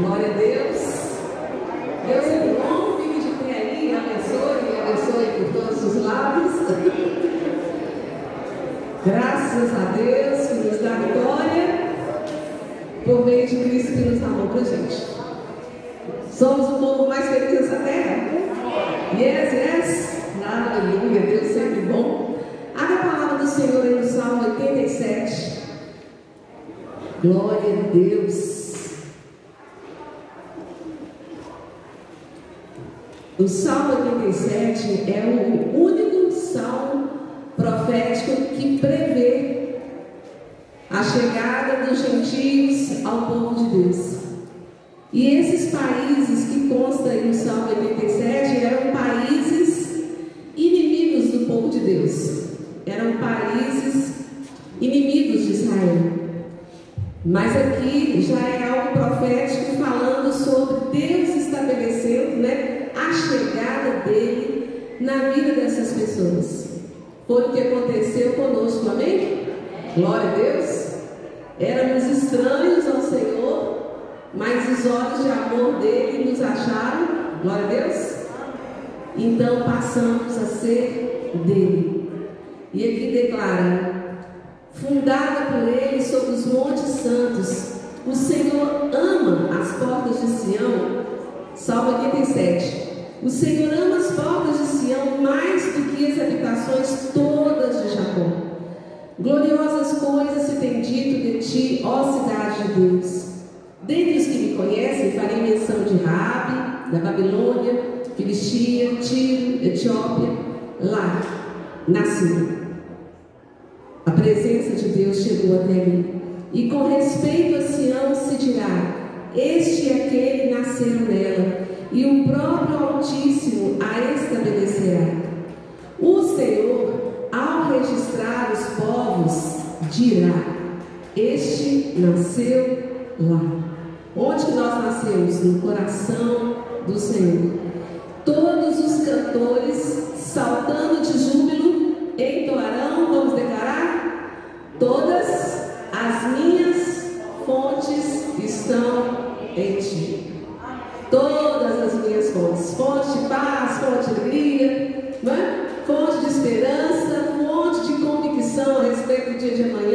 Glória a Deus. Deus é bom, fique de pé aí, abençoe, abençoe por todos os lados. Graças a Deus que nos dá vitória por meio de Cristo que nos amou pra gente. Somos o povo mais feliz dessa terra? Yes, yes. Aleluia, Deus sempre bom. Abra a palavra do Senhor aí no Salmo 87. Glória a Deus. O Salmo 87 é o único salmo profético que prevê a chegada dos gentios ao povo de Deus. E esses países que constam no Salmo 87 eram países inimigos do povo de Deus. Eram países inimigos de Israel. Mas aqui já é algo profético falando sobre Deus chegada dele na vida dessas pessoas. Foi o que aconteceu conosco, amém? Glória a Deus. Éramos estranhos ao Senhor, mas os olhos de amor dele nos acharam, glória a Deus. Então passamos a ser dele. E aqui declara: fundada por ele sobre os montes santos, o Senhor ama as portas de Sião. Salmo 87. O Senhor ama as portas de Sião mais do que as habitações todas de Jacó. Gloriosas coisas se tem dito de ti, ó cidade de Deus. Dentre os que me conhecem, farei menção de Rabi, da Babilônia, Filistia, Tiro, Etiópia, lá nasci. A presença de Deus chegou até mim. E com respeito a Sião se dirá: Este e aquele nasceram nela e o próprio Altíssimo a estabelecerá. O Senhor, ao registrar os povos, dirá: Este nasceu lá. Onde nós nascemos? No coração do Senhor. Todos os cantores, saltando de júbilo, entoarão, vamos declarar? Todas as minhas de alegria, é? fonte de esperança, fonte de convicção a respeito do dia de amanhã,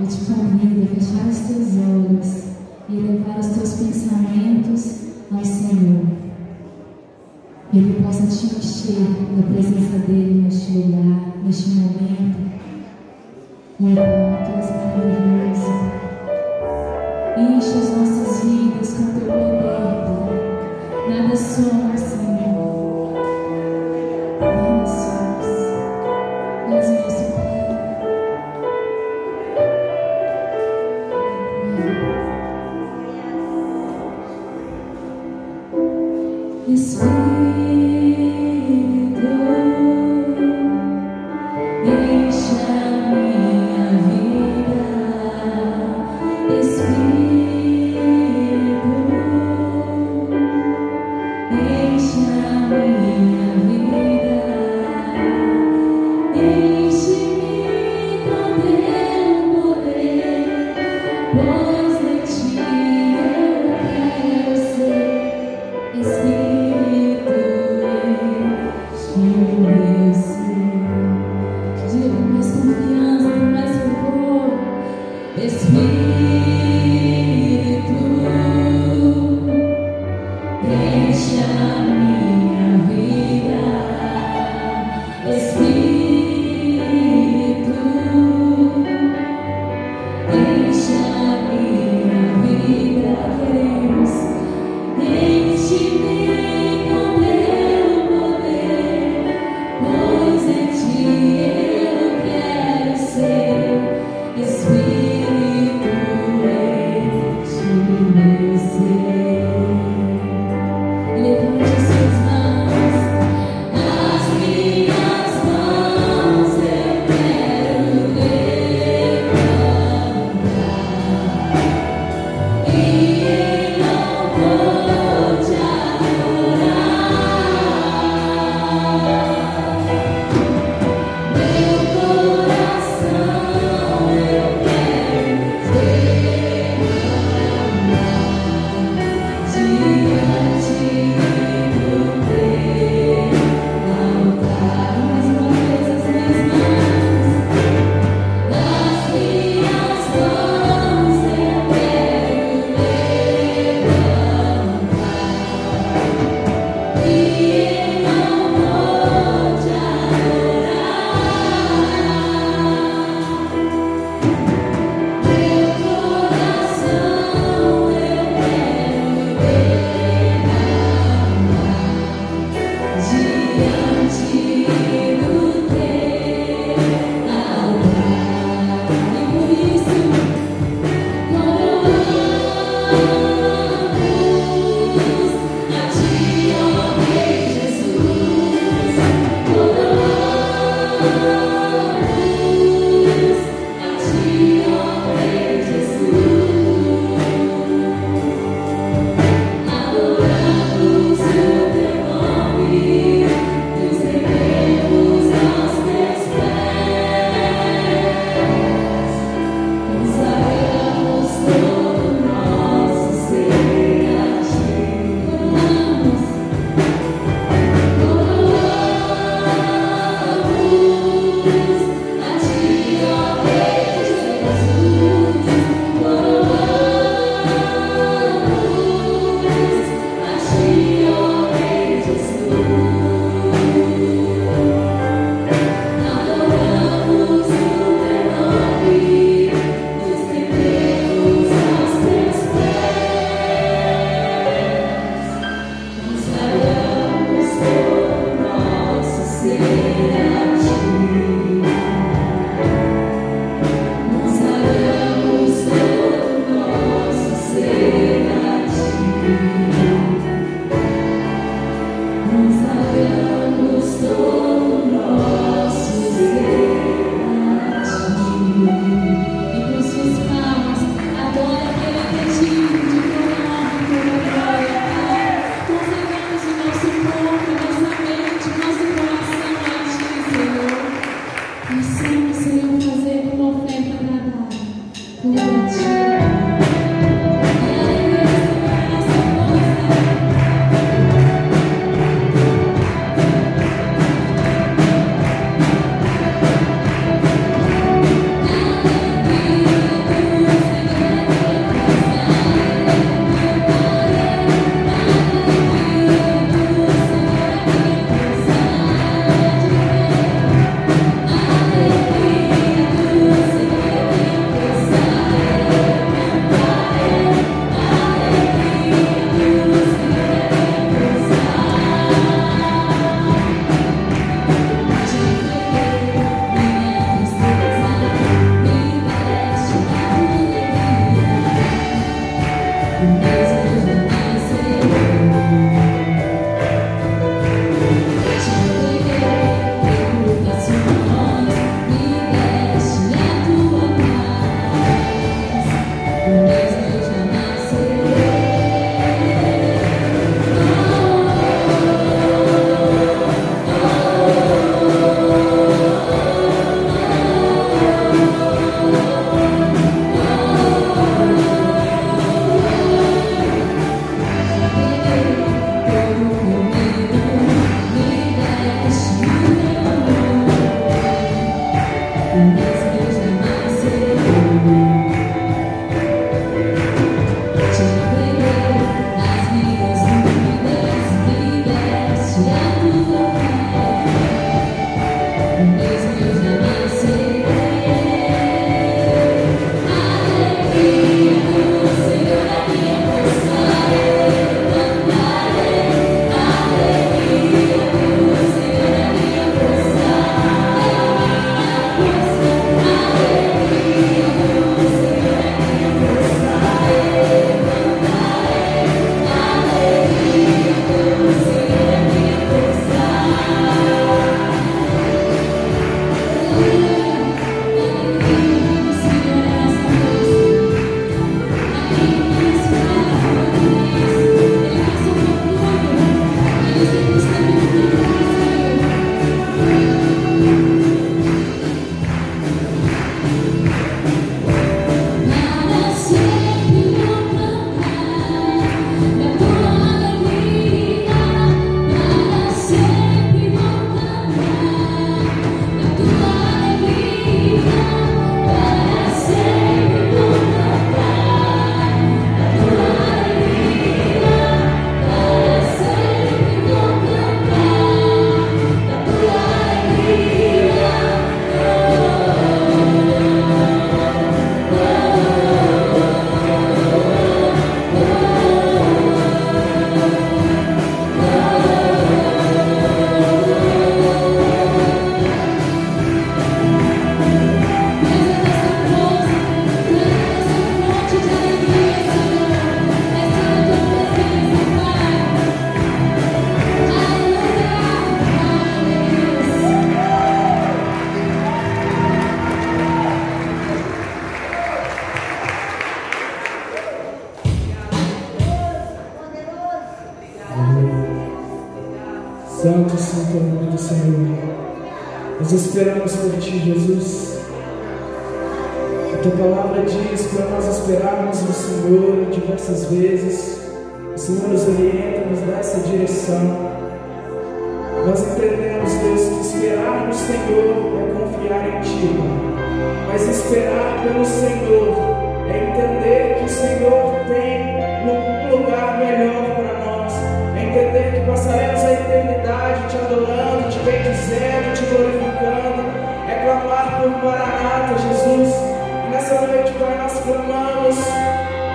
Eu te convido a fechar os teus olhos e levar os teus pensamentos ao Senhor. Ele possa te encher da presença dele neste lugar, neste momento. E agora, tu és. Enche as nossas vidas com teu poder, Nada somos.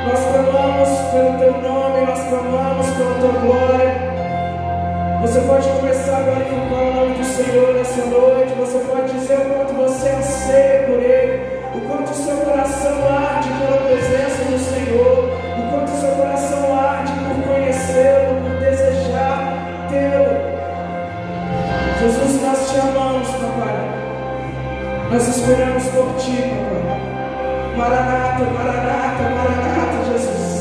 Nós clamamos pelo teu nome, nós clamamos pela tua glória. Você pode começar a glorificar o nome do Senhor nessa noite. Você pode dizer o quanto você anseia por Ele, o quanto o seu coração arde pela presença do Senhor, o quanto o seu coração arde por conhecê-lo, por desejar tê-lo. Jesus, nós te amamos, papai. Nós esperamos por ti, papai. Maranata, Maranata, Maranata, Jesus.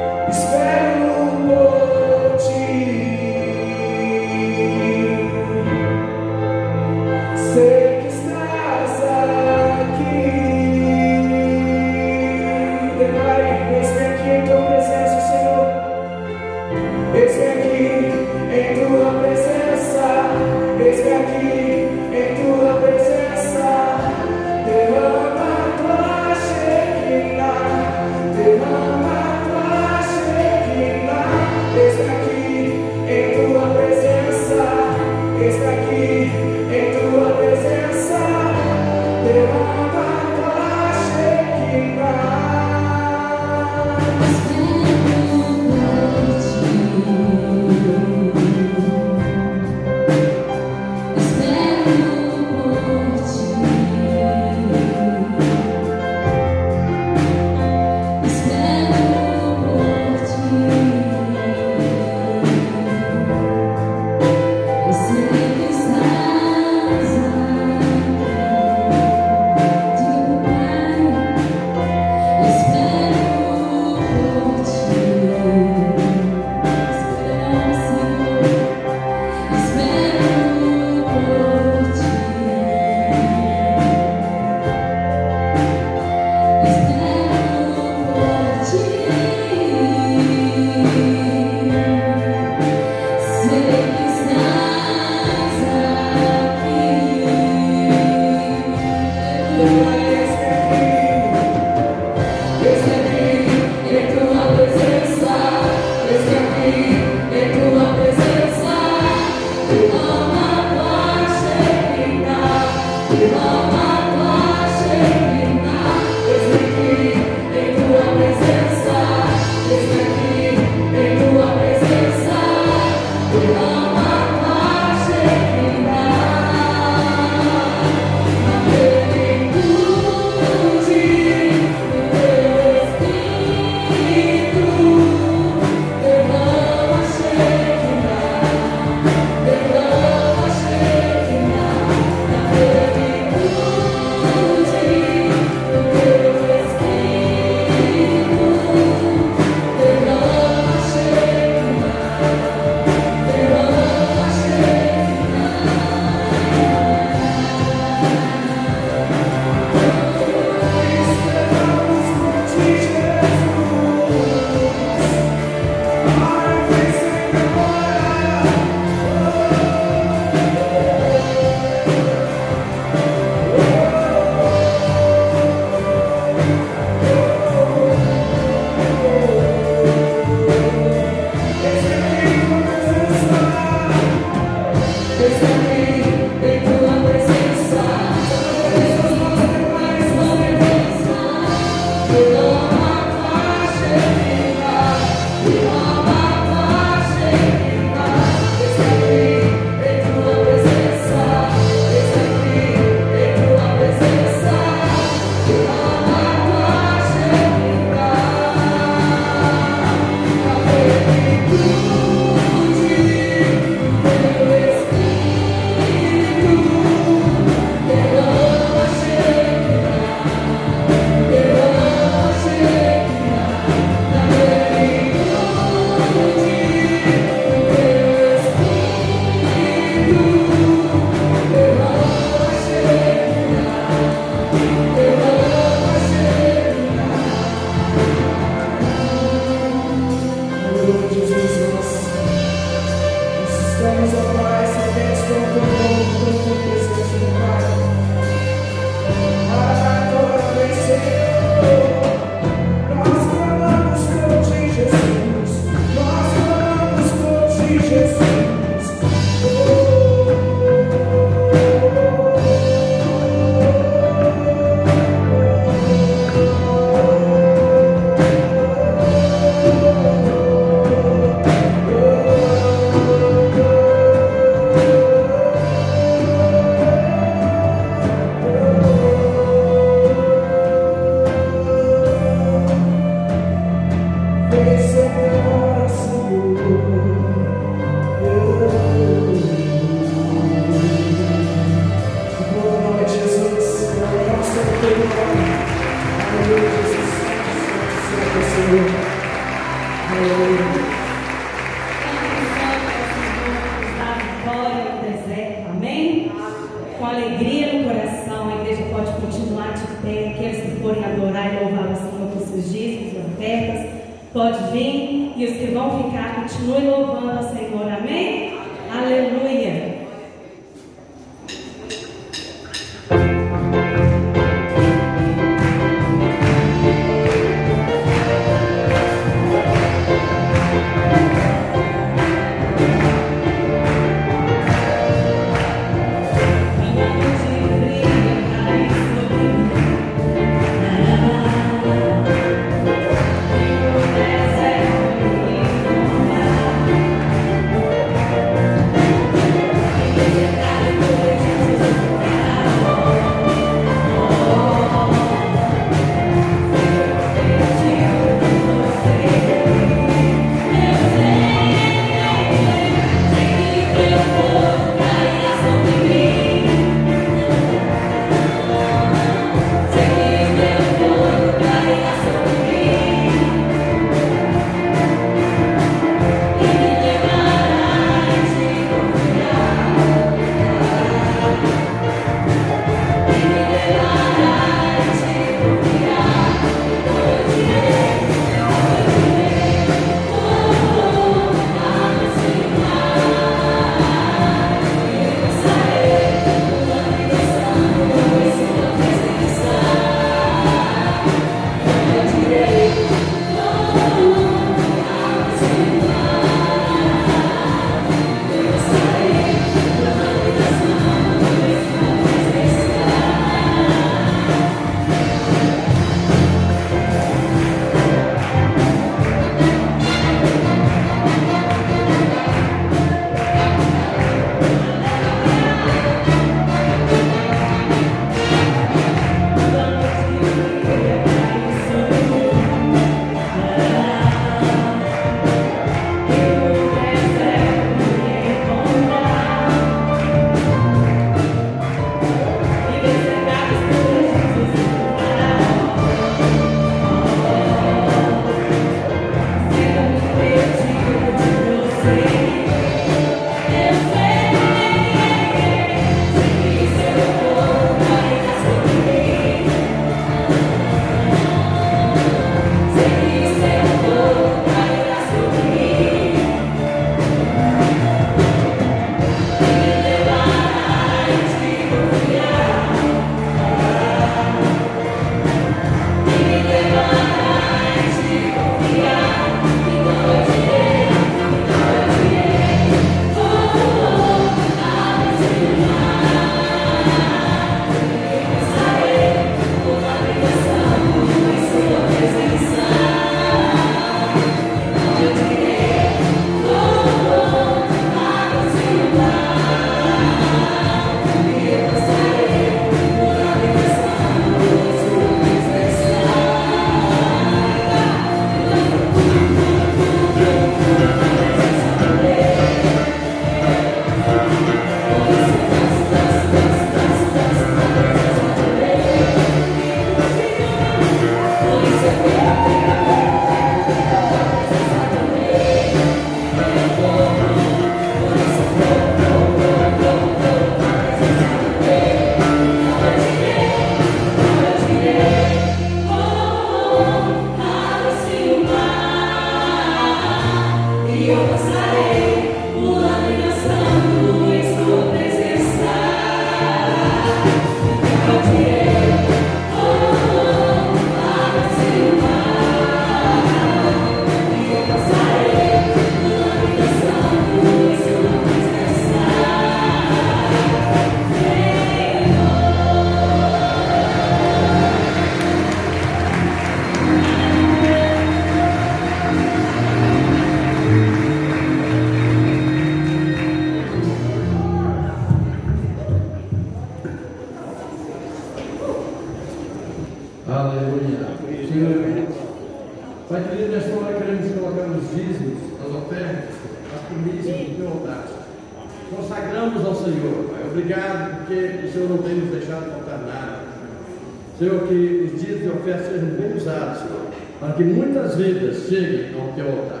Vidas cheguem ao teu altar.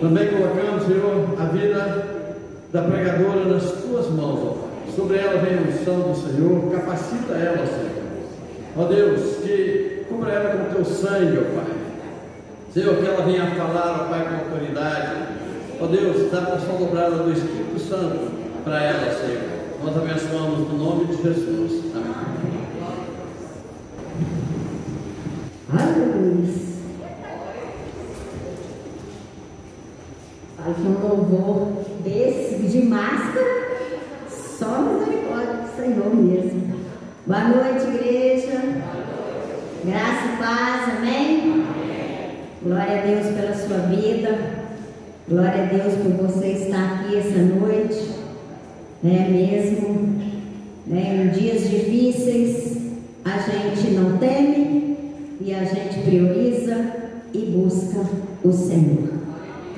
Também colocamos, Senhor, a vida da pregadora nas tuas mãos, ó Pai. Sobre ela vem a missão do Senhor, capacita ela, Senhor. Ó Deus, que cubra ela com teu sangue, ó Pai. Senhor, que ela venha falar, ó Pai, com autoridade. Ó Deus, dá a porção dobrada do Espírito Santo para ela, Senhor. Nós abençoamos no nome de Jesus. Amém. Aleluia. Ai, que um louvor desse, de máscara, só misericórdia do Senhor mesmo. Boa noite, igreja. Graça e paz, amém? Glória a Deus pela sua vida. Glória a Deus por você estar aqui essa noite. Né, mesmo né, em dias difíceis, a gente não teme e a gente prioriza e busca o Senhor.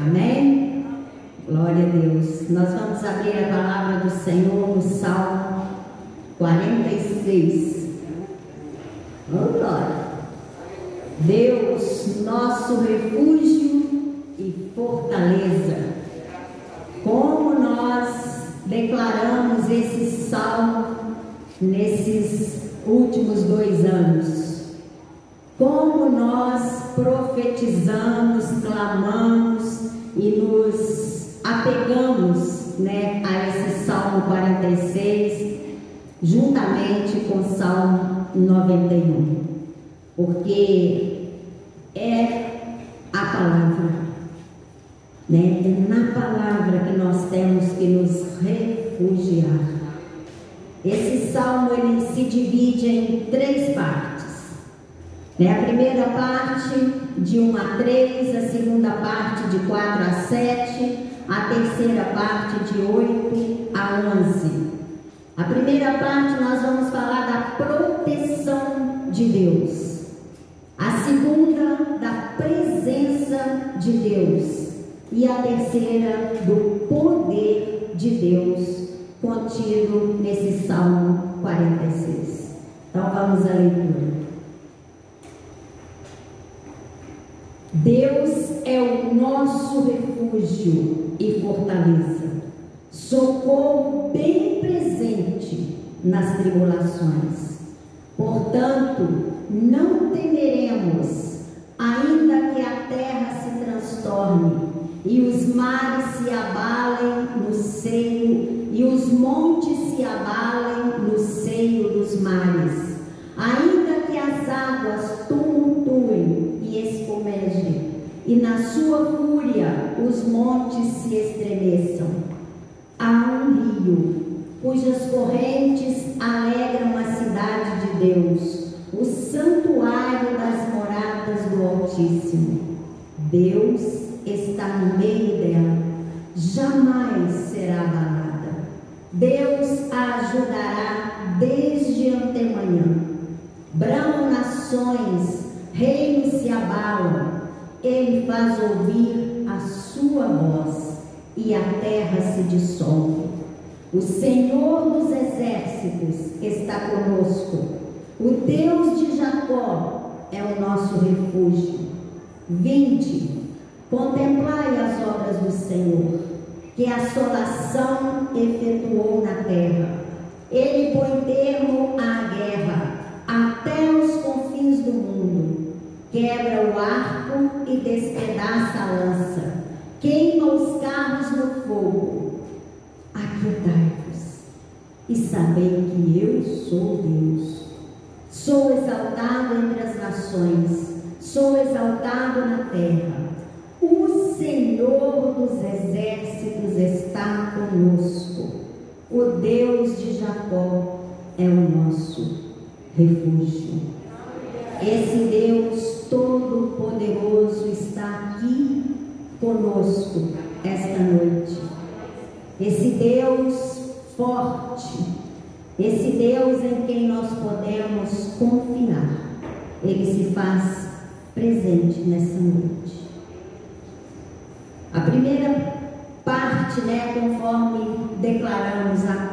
Amém? Glória a Deus. Nós vamos abrir a palavra do Senhor no Salmo 46. Oh, glória. Deus, nosso refúgio e fortaleza. Como nós declaramos esse salmo nesses últimos dois anos. Como nós profetizamos, clamamos e nos apegamos né, a esse Salmo 46, juntamente com o Salmo 91, porque é a palavra, né? é na palavra que nós temos que nos refugiar. Esse salmo ele se divide em três partes. Né? A primeira parte de 1 a 3, a segunda parte de 4 a 7, a terceira parte de 8 a 11. A primeira parte nós vamos falar da proteção de Deus. A segunda, da presença de Deus. E a terceira, do poder de Deus, contido nesse Salmo 46. Então vamos à leitura. Deus é o nosso refúgio e fortaleza, socorro bem presente nas tribulações. Portanto, não temeremos, ainda que a terra se transtorne e os mares se abalem no seio e os montes se abalem no seio dos mares, ainda que as águas tumultuem e espumejem e na sua fúria os montes se estremeçam. Há um rio, cujas correntes alegram a cidade de Deus, o santuário das moradas do Altíssimo. Deus está no meio dela, jamais será abalada. Deus a ajudará desde antemanhã. Bramam nações, reinos se abalam ele faz ouvir a sua voz e a terra se dissolve. O Senhor dos exércitos está conosco. O Deus de Jacó é o nosso refúgio. Vinde, contemplai as obras do Senhor, que a assolação efetuou na terra. Ele põe termo à guerra até os confins do mundo quebra o arco e despedaça a lança, queima os carros no fogo. Aquietai-vos e sabei que eu sou Deus. Sou exaltado entre as nações, sou exaltado na terra. O Senhor dos exércitos está conosco. O Deus de Jacó é o nosso refúgio. Esse Deus Todo-Poderoso está aqui conosco esta noite. Esse Deus forte, esse Deus em quem nós podemos confiar, ele se faz presente nessa noite. A primeira parte, né, conforme declaramos, a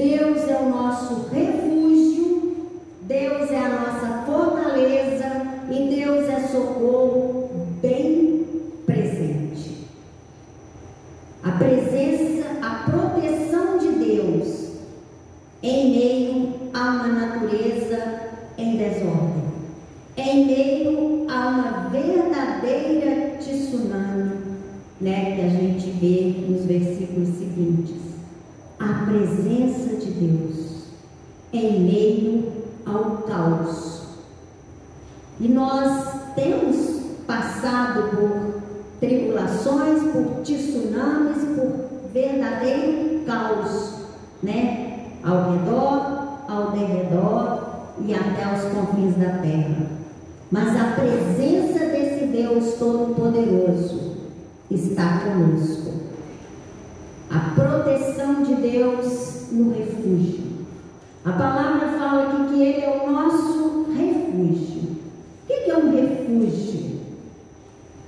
Deus é o nosso refúgio, Deus é a nossa fortaleza e Deus é socorro bem presente. A presença, a proteção de Deus em meio a uma natureza em desordem, em meio a uma verdadeira tsunami, né, que a gente vê nos versículos presença de Deus em meio ao caos. E nós temos passado por tribulações, por tsunamis, por verdadeiro caos, né? Ao redor, ao derredor e até aos confins da terra. Mas a presença desse Deus Todo-Poderoso está conosco. A proteção de Deus no refúgio. A palavra fala aqui que Ele é o nosso refúgio. O que é um refúgio?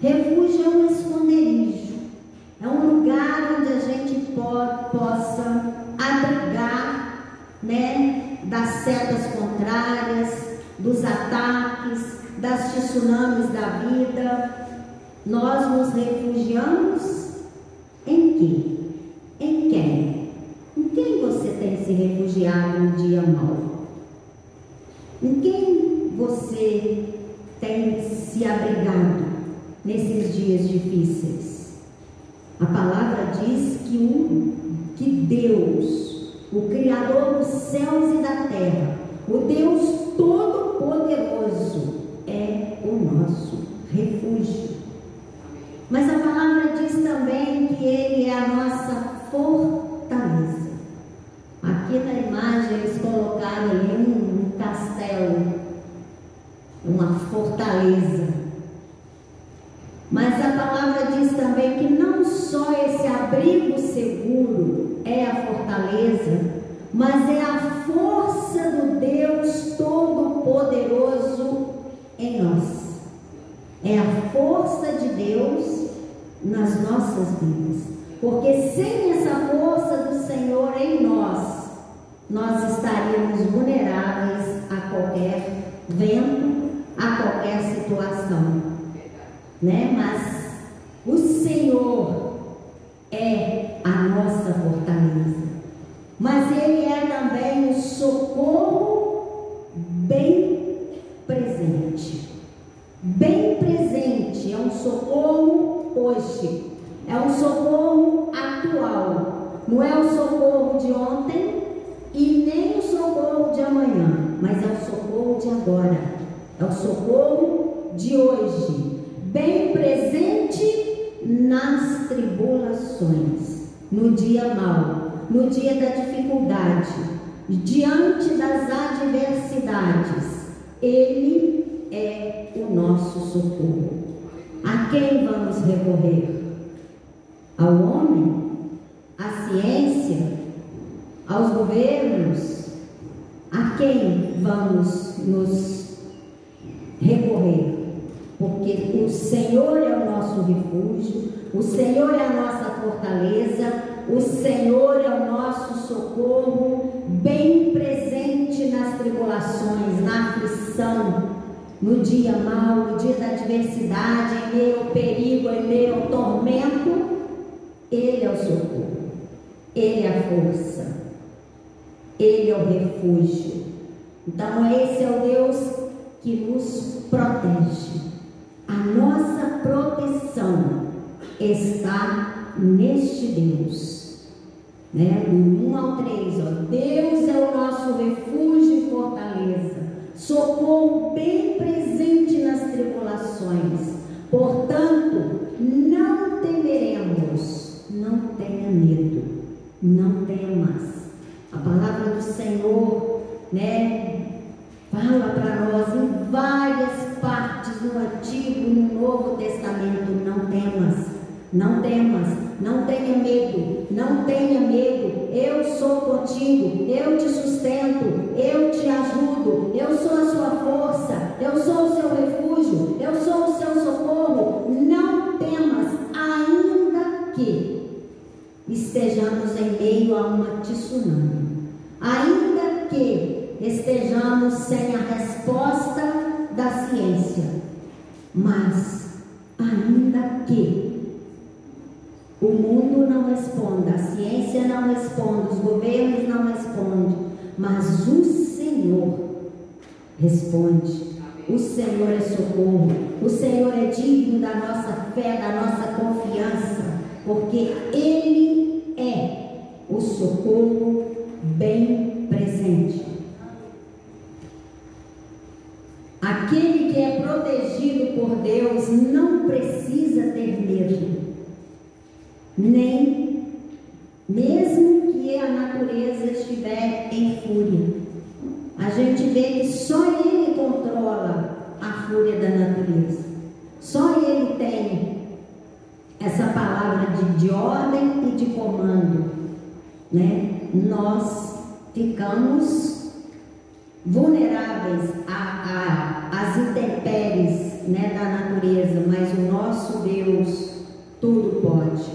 Refúgio é um esconderijo, é um lugar onde a gente possa abrigar né, das setas contrárias, dos ataques, das tsunamis da vida. Nós nos refugiamos em quê? Em quem? Em quem você tem se refugiado no dia mau? Em quem você tem se abrigado? nesses dias difíceis. A palavra diz que, um, que Deus, o Criador dos céus e da terra, o Deus Todo-Poderoso, que nos protege. A nossa proteção está neste Deus. Né? Do 1 ao 3, ó. Deus é o nosso refúgio e fortaleza, socorro bem presente nas tribulações. Portanto, não temeremos, não tenha medo, não temas. A palavra do Senhor, né, fala para nós em várias partes no Antigo e no Novo Testamento. Não temas, não temas, não tenha medo, não tenha medo. Eu sou contigo, eu te sustento, eu te ajudo, eu sou a sua força, eu sou o seu refúgio, eu sou o seu socorro. Não temas, ainda que estejamos em meio a uma tsunami, ainda que estejamos sem a resposta da ciência. Mas, ainda que O mundo não responde, a ciência não responde, os governos não respondem, mas o Senhor responde. O Senhor é socorro, o Senhor é digno da nossa fé, da nossa confiança, porque Ele é o socorro bem presente. Aquele que é protegido por Deus não precisa ter medo, nem mesmo que a natureza estiver em fúria. A gente vê que só Ele controla a fúria da natureza. Só Ele tem essa palavra de, de ordem e de comando. Né? Nós ficamos vulneráveis às intempéries né, da natureza, mas o nosso Deus tudo pode.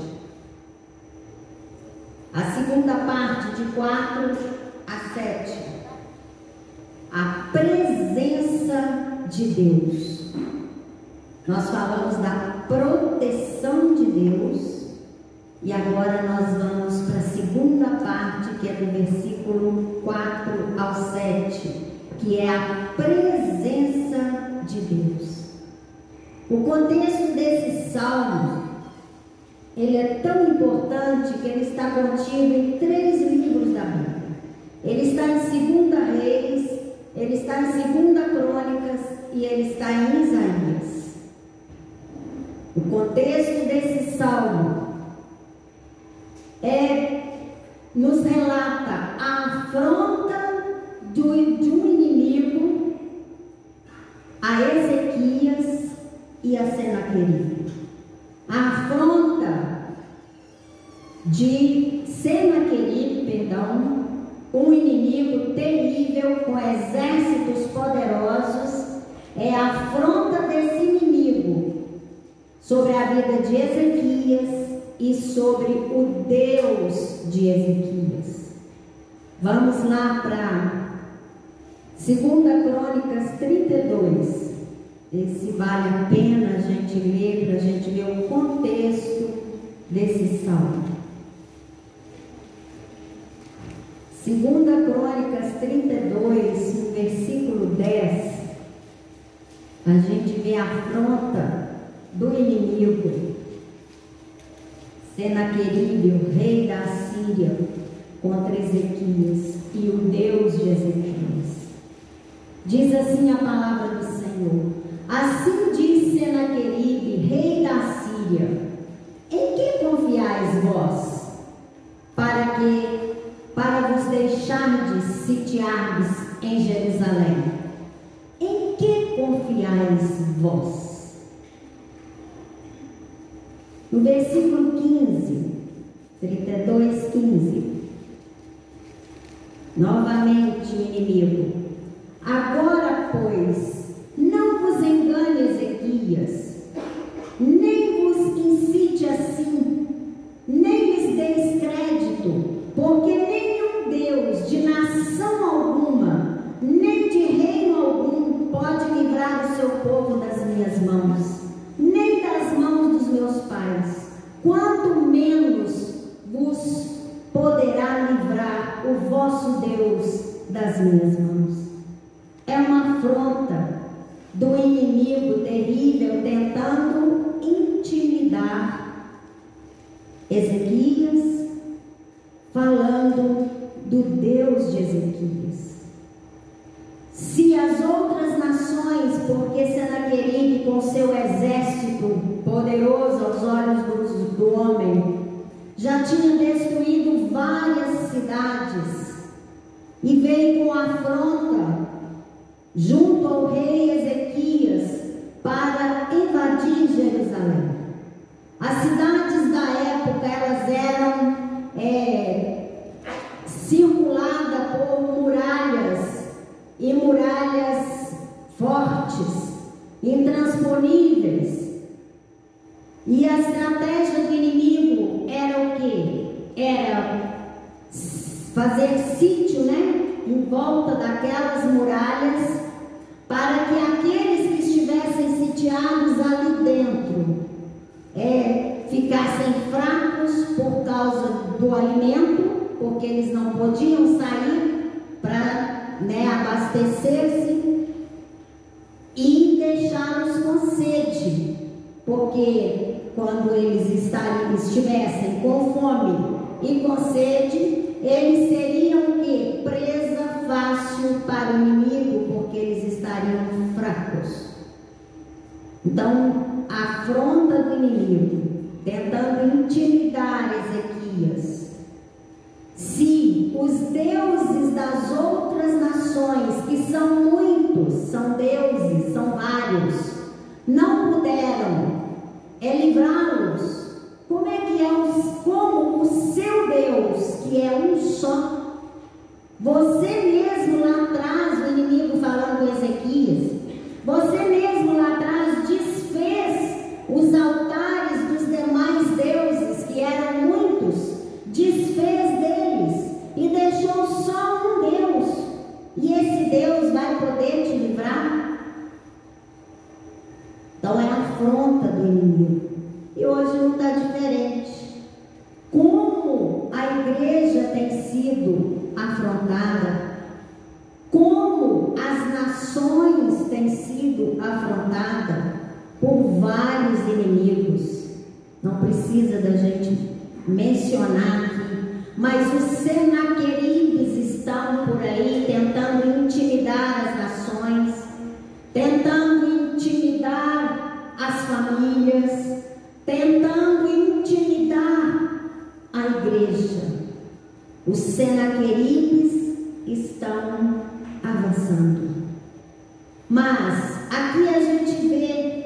A segunda parte, de 4 a 7. A presença de Deus. Nós falamos da proteção de Deus. E agora nós vamos para a segunda parte, que é do versículo 4 ao 7, que é a presença de Deus. O contexto desse salmo, ele é tão importante que ele está contido em três livros da Bíblia. Ele está em 2 Reis, ele está em 2 Crônicas e ele está em Isaías. O contexto desse salmo é, nos relata a afronta de um inimigo a Ezequias e a Senaqueribe. A afronta de Senaqueribe, perdão, um inimigo terrível com exércitos poderosos, é a afronta desse inimigo sobre a vida de Ezequias e sobre o Deus de Ezequias. Vamos lá para 2 Crônicas 32. Esse vale a pena a gente ler, para a gente ver o contexto desse salmo. 2 Crônicas 32, no versículo 10, a gente vê a afronta do inimigo Senaqueribe, o rei da Síria, contra Ezequias e o Deus de Ezequias. Diz assim a palavra do Senhor: Assim diz Senaqueribe, rei da Síria: Em que confiais vós, para que para vos deixardes sitiardes em Jerusalém? Em que confiais vós? No versículo 15, 32, 15. Novamente inimigo. Agora, pois, não vos engane, Ezequias, não puderam é livrá-los, como é que é como o seu Deus, que é um só, você mesmo lá atrás, o inimigo falando com Ezequias, você mesmo lá atrás desfez os altares dos demais deuses, que eram muitos, desfez deles e deixou só um Deus. E esse Deus vai poder te livrar? Então é a afronta do inimigo. E hoje não está diferente. Como a igreja tem sido afrontada, como as nações têm sido afrontadas por vários inimigos. Não precisa da gente mencionar aqui, mas os senaqueribes estão por aí tentando intimidar as nações, tentando intimidar as famílias, tentando intimidar a igreja. Os senaqueribes estão avançando. Mas aqui a gente vê,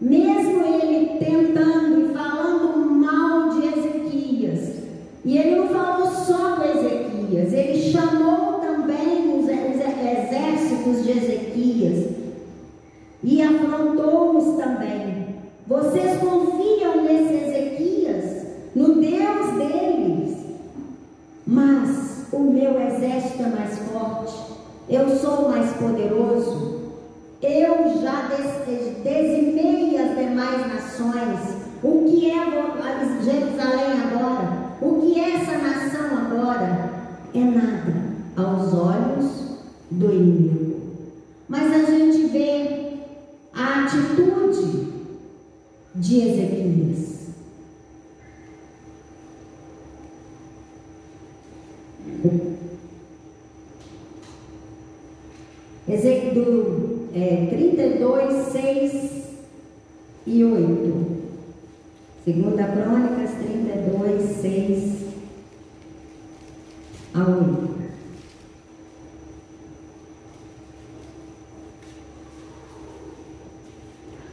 mesmo ele tentando e falando mal de Ezequias, e ele não falou só com Ezequias, ele chamou também os exércitos de Ezequias e afrontou-os também. Vocês confiam nesse Ezequias, no Deus deles, mas o meu exército é mais forte eu sou mais poderoso, eu já dizimei as demais nações. O que é Jerusalém agora? O que é essa nação agora? É nada aos olhos do inimigo. Mas a gente vê a atitude de Ezequias. Ezequiel é, 32, 6 e 8. Segunda Crônicas 32, 6 a 8.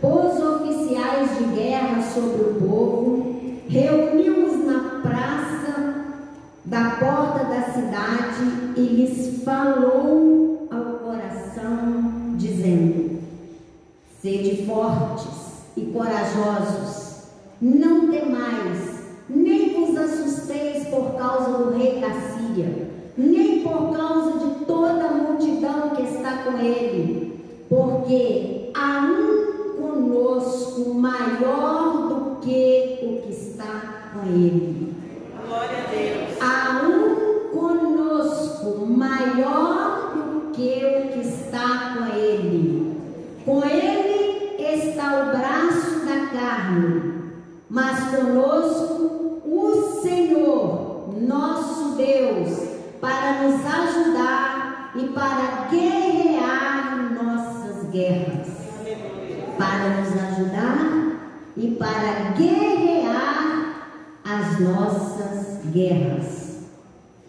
Pôs oficiais de guerra sobre o povo, reuniu-os na praça da porta da cidade e lhes falou dizendo: Sede fortes e corajosos, não temais, nem vos assusteis por causa do rei da Síria, nem por causa de toda a multidão que está com ele, porque há um conosco maior do que o que está com ele. Glória a Deus. Há um conosco maior do que o que está com ele. Com ele está o braço da carne, mas conosco o Senhor, nosso Deus, para nos ajudar e para guerrear nossas guerras. Para nos ajudar e para guerrear as nossas guerras.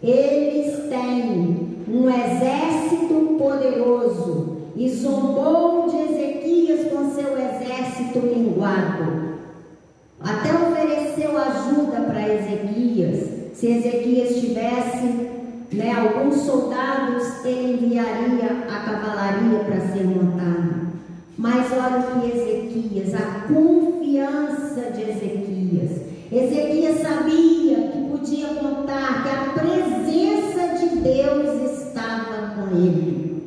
Eles têm um exército poderoso e zombou de Ezequias com seu exército linguado. Até ofereceu ajuda para Ezequias. Se Ezequias tivesse né, alguns soldados, ele enviaria a cavalaria para ser montada. Mas olha o que Ezequias, a confiança de Ezequias. Ezequias sabia que podia contar que a presença de Deus estava com ele.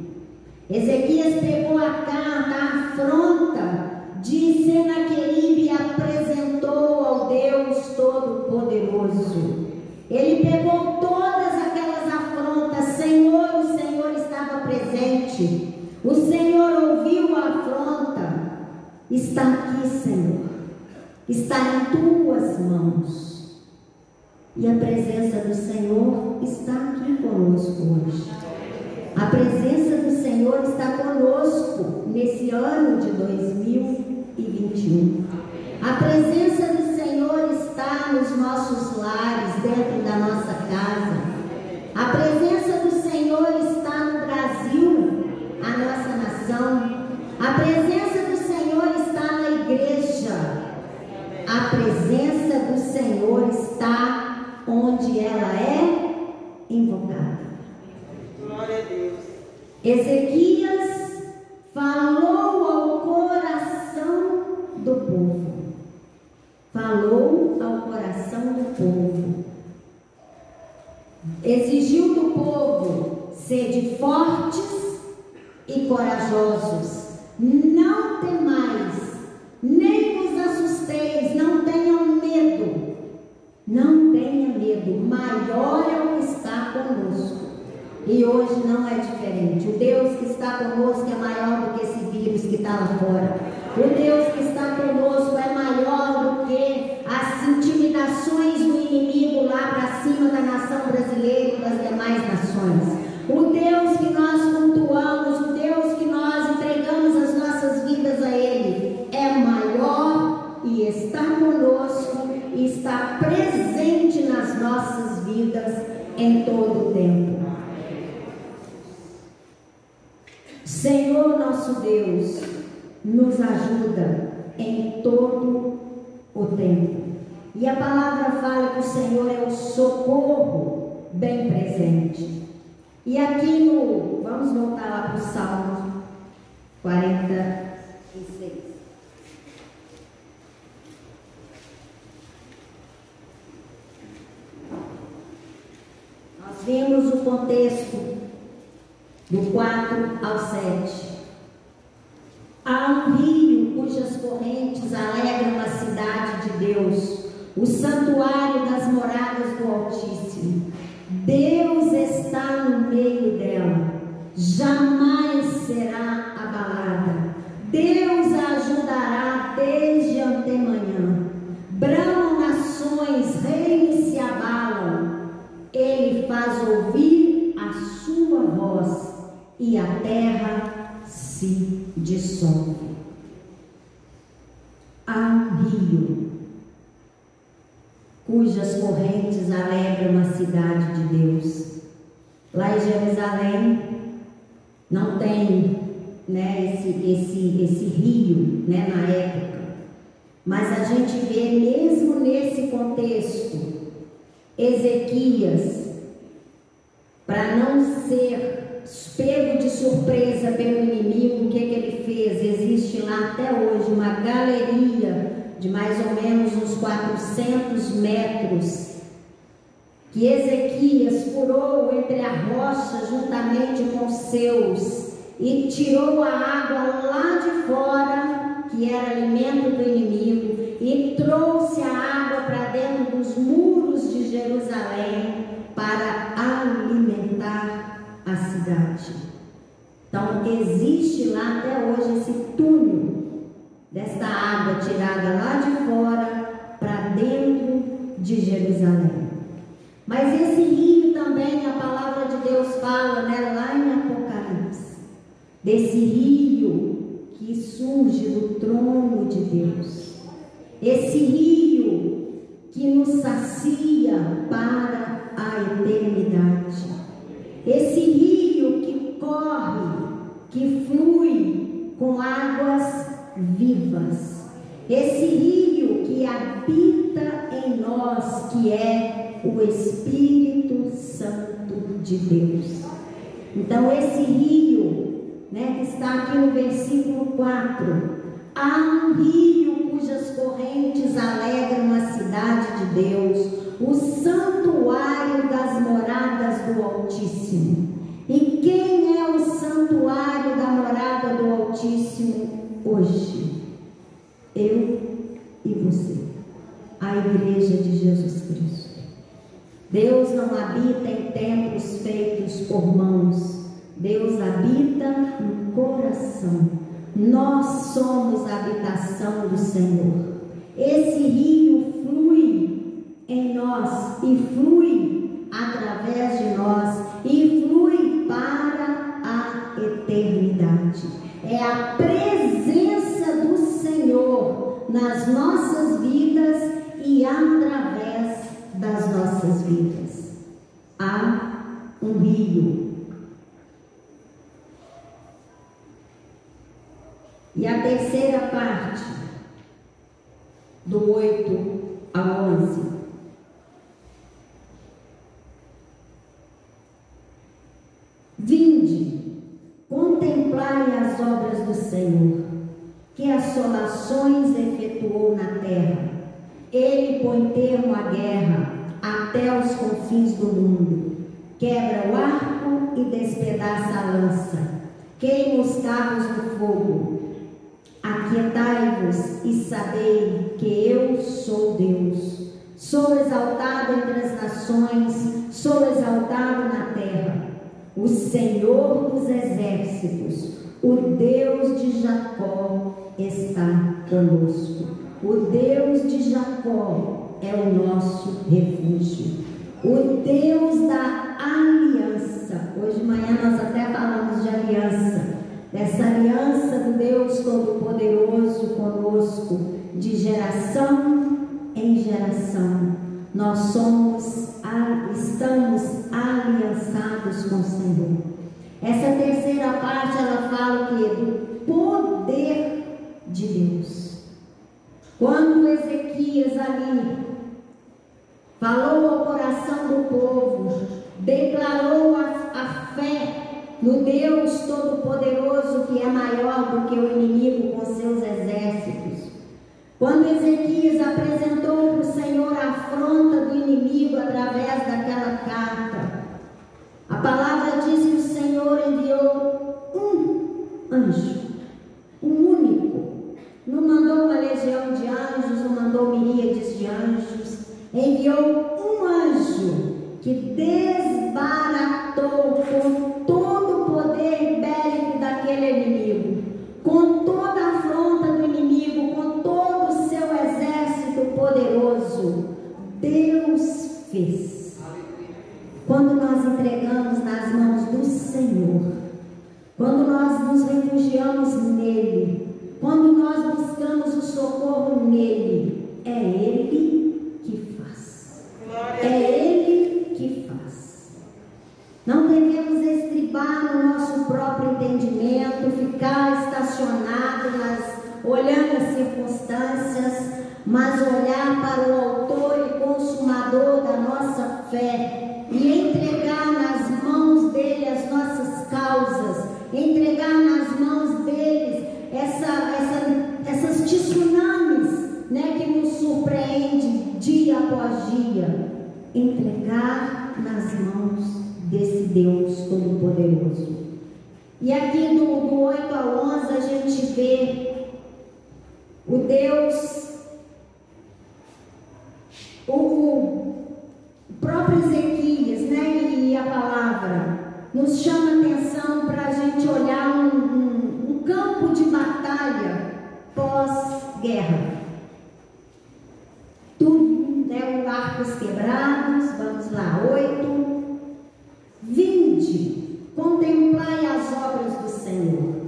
Ezequias pegou a carta, a afronta de Senaqueribe e apresentou ao Deus todo Todo-Poderoso. Ele pegou todas aquelas afrontas, Senhor, o Senhor estava presente. O Senhor ouviu a afronta. Está aqui, Senhor. Está em tuas mãos. E a presença do Senhor está aqui conosco hoje. A presença do Senhor está conosco nesse ano de 2021. A presença do Senhor está nos nossos lares, dentro da nossa casa. A presença Deus, o santuário das moradas do Altíssimo. Deus está no meio dela, jamais será abalada. Deus a ajudará desde antemanhã. Bramam nações, reinos se abalam. Ele faz ouvir a sua voz e a terra se dissolve. Há um rio cujas correntes alegram a cidade de Deus. Lá em Jerusalém não tem né, esse, esse, esse rio né, na época, mas a gente vê mesmo nesse contexto Ezequias, para não ser pego de surpresa pelo inimigo, o que, que ele fez? Existe lá até hoje uma galeria de mais ou menos uns 400 metros que Ezequias furou entre a rocha juntamente com seus e tirou a água lá de fora, que era alimento do inimigo, e trouxe a água para dentro dos muros de Jerusalém para alimentar a cidade. Então, existe lá até hoje esse túnel desta água tirada lá de fora para dentro de Jerusalém. Mas esse rio também, a palavra de Deus fala né, lá em Apocalipse, desse rio que surge do trono de Deus. Esse rio que nos sacia para a eternidade. Esse rio que corre, que flui com águas vivas. Esse rio que habita em nós, que é o Espírito Santo de Deus. Então, esse rio, né, que está aqui no versículo 4, há um rio cujas correntes alegram a cidade de Deus, o santuário das moradas do Altíssimo. E quem é o santuário da morada do Altíssimo hoje? Eu e você. A igreja de Jesus Cristo. Deus não habita em templos feitos por mãos. Deus habita no coração. Nós somos a habitação do Senhor. Esse rio flui em nós e flui através de nós e flui para a eternidade. É a nas nossas vidas e através das nossas vidas. Há um rio. E a terceira parte, do 8 a 11. Vinde, contemplai as obras do Senhor, que assolações efetuou na terra. Ele põe termo à guerra até os confins do mundo. Quebra o arco e despedaça a lança. Queima os carros no fogo. Aquietai-vos e sabei que eu sou Deus. Sou exaltado entre as nações, sou exaltado na terra. O Senhor dos exércitos, o Deus de Jacó, está conosco. O Deus de Jacó é o nosso refúgio. O Deus da aliança. Hoje de manhã nós até falamos de aliança. Dessa aliança do Deus Todo-Poderoso conosco, de geração em geração. Nós somos, estamos aliançados com o Senhor. Essa terceira parte ela fala que do poder de Deus. Quando Ezequias ali falou ao coração do povo, declarou a, a fé no Deus Todo-Poderoso que é maior do que o inimigo com seus exércitos. Quando Ezequias apresentou para o Senhor a afronta do inimigo através daquela carta, a palavra anjo, um único. Não mandou uma legião de anjos, não mandou miríades de anjos, enviou circunstâncias, mas olhar para o autor e consumador da nossa fé e entregar nas mãos dele as nossas causas, entregar nas mãos deles essa, essa, essas tsunamis né, que nos surpreende dia após dia, entregar nas mãos desse Deus Todo-Poderoso. E aqui do, do 8 ao 11 a gente vê o Deus, o, próprio Ezequias, né, e a palavra nos chama atenção para a gente olhar um, um, um campo de batalha pós-guerra. Tudo, né, arcos quebrados, vamos lá, oito. Vinde, contemplai as obras do Senhor.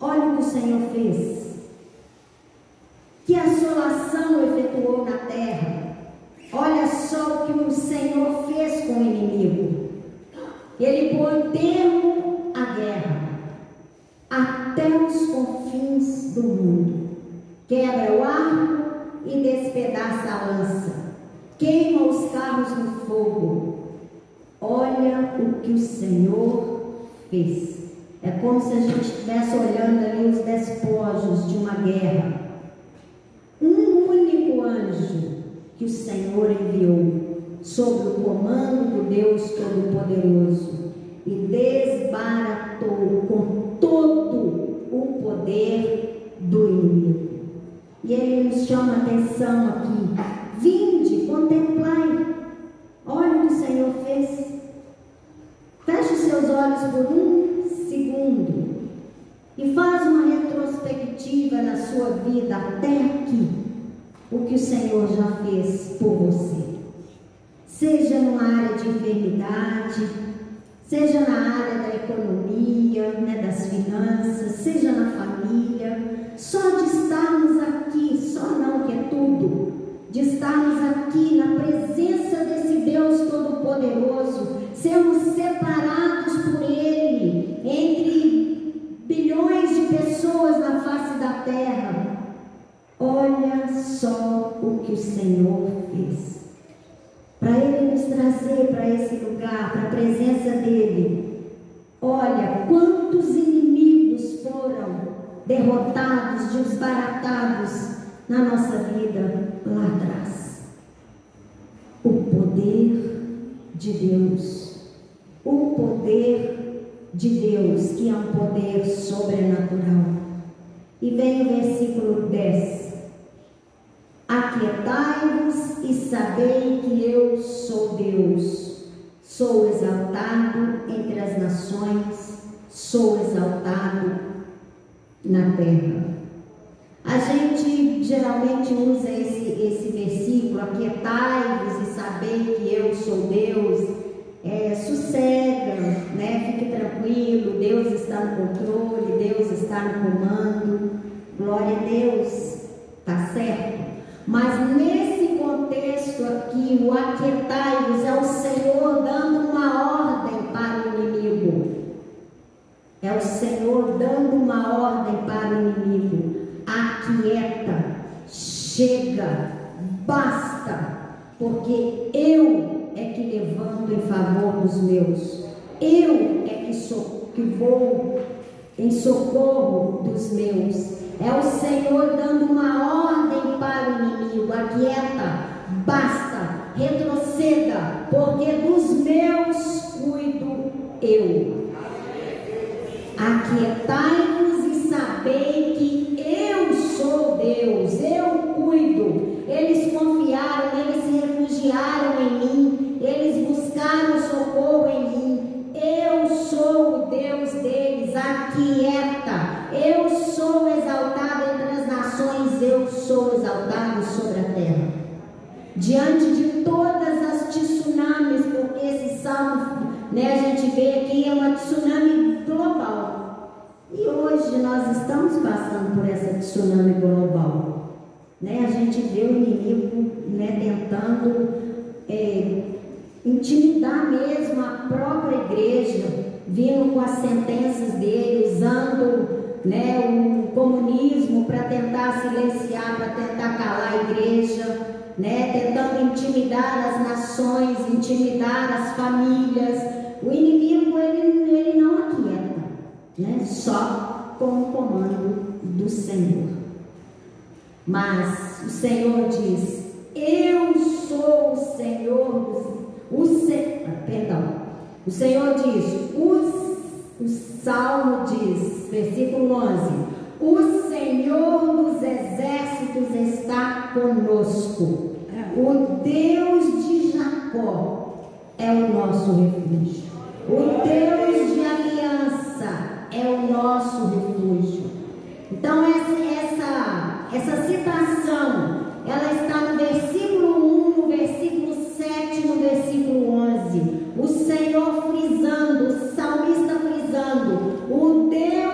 Olha o que o Senhor fez. Que assolação efetuou na terra. Olha só o que o Senhor fez com o inimigo. Ele põe termo à guerra até os confins do mundo. Quebra o arco e despedaça a lança. Queima os carros no fogo. Olha o que o Senhor fez. É como se a gente estivesse olhando ali os despojos de uma guerra anjo que o Senhor enviou, sob o comando do Deus Todo-Poderoso, e desbaratou com todo o poder do inimigo. E ele nos chama a atenção aqui: vinde, contemplai, olha o que o Senhor fez. Feche os seus olhos por um segundo e faz uma retrospectiva na sua vida até aqui já fez por você. Seja numa área de enfermidade, seja na área da economia, né, das finanças, seja na família, só de estarmos aqui, só não que é tudo, de estarmos aqui na presença desse Deus Todo-Poderoso, sermos separados por Ele entre bilhões de pessoas na face da terra. Olha só o que o Senhor fez. Para Ele nos trazer para esse lugar, para a presença dEle. Olha quantos inimigos foram derrotados, desbaratados na nossa vida lá atrás. O poder de Deus, o poder de Deus, que é um poder sobrenatural. E vem o versículo 10. Aquietai-vos e sabei que eu sou Deus. Sou exaltado entre as nações, sou exaltado na terra. A gente geralmente usa esse, esse versículo, aquietai-vos e sabei que eu sou Deus, é, sossega, né? fique tranquilo, Deus está no controle, Deus está no comando, glória a Deus, tá certo? Mas nesse contexto aqui, o aquietai-vos é o Senhor dando uma ordem para o inimigo. É o Senhor dando uma ordem para o inimigo aquieta, chega, basta, porque eu é que levanto em favor dos meus, eu é que, sou, que vou em socorro dos meus. É o Senhor dando uma ordem para o inimigo, aquieta, basta, retroceda, porque dos meus cuido eu. Aquietai-vos e sabei que eu sou Deus, eu cuido. Eles confiaram, eles se refugiaram em mim, eles buscaram socorro em mim. Eu sou o Deus deles, aquieta. Eu sou exaltado entre as nações, eu sou exaltado sobre a terra. Diante de todas as tsunamis, porque esse salmo, né, a gente vê aqui, é uma tsunami global. E hoje nós estamos passando por essa tsunami global. Né? A gente vê o inimigo né, tentando é, intimidar mesmo a própria igreja, vindo com as sentenças dele, usando né, o comunismo para tentar silenciar, para tentar calar a igreja, né, tentando intimidar as nações, intimidar as famílias. O inimigo ele, ele não aquieta né? só com o comando do Senhor. Mas o Senhor diz: Eu sou o Senhor, o se, ah, perdão. O Senhor diz, o, o Salmo diz, versículo 11: O Senhor dos exércitos está conosco. O Deus de Jacó é o nosso refúgio. O Deus de aliança é o nosso refúgio. Então essa, essa, essa citação, ela está no versículo 1, no versículo 7, no versículo 11. O Senhor frisando, o salmista frisando, o Deus, Deus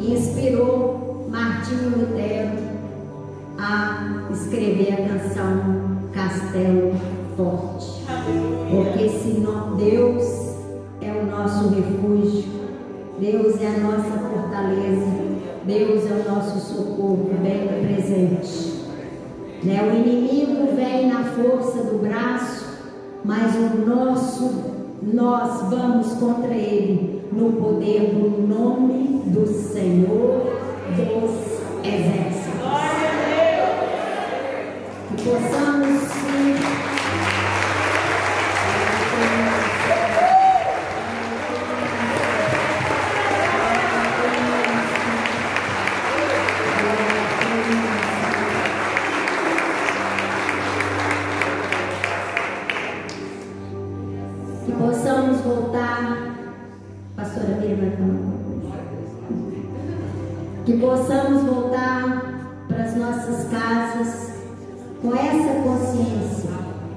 inspirou Martinho Lutero a escrever a canção Castelo Forte. Porque se Deus é o nosso refúgio, Deus é a nossa fortaleza, Deus é o noso socorro bem presente. Né? O inimigo vem na força do braço, mas o nosso, nós vamos contra ele no poder do nome do Senhor dos Exércitos. Que possamos sim. Essa consciência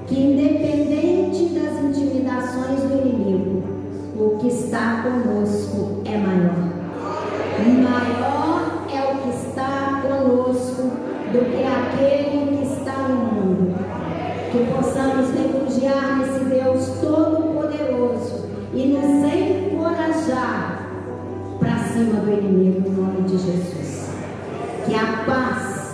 que, independente das intimidações do inimigo, o que está conosco é maior. Maior é o que está conosco do que aquele que está no mundo. Que possamos refugiar nesse Deus Todo-Poderoso e nos encorajar cima do inimigo, em nome de Jesus. Que a paz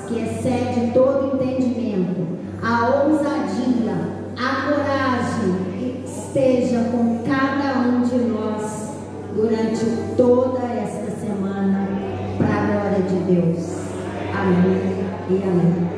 que excede todo entendimento, a ousadia, a coragem esteja com cada um de nós durante toda esta semana, para a glória de Deus. Amém e amém.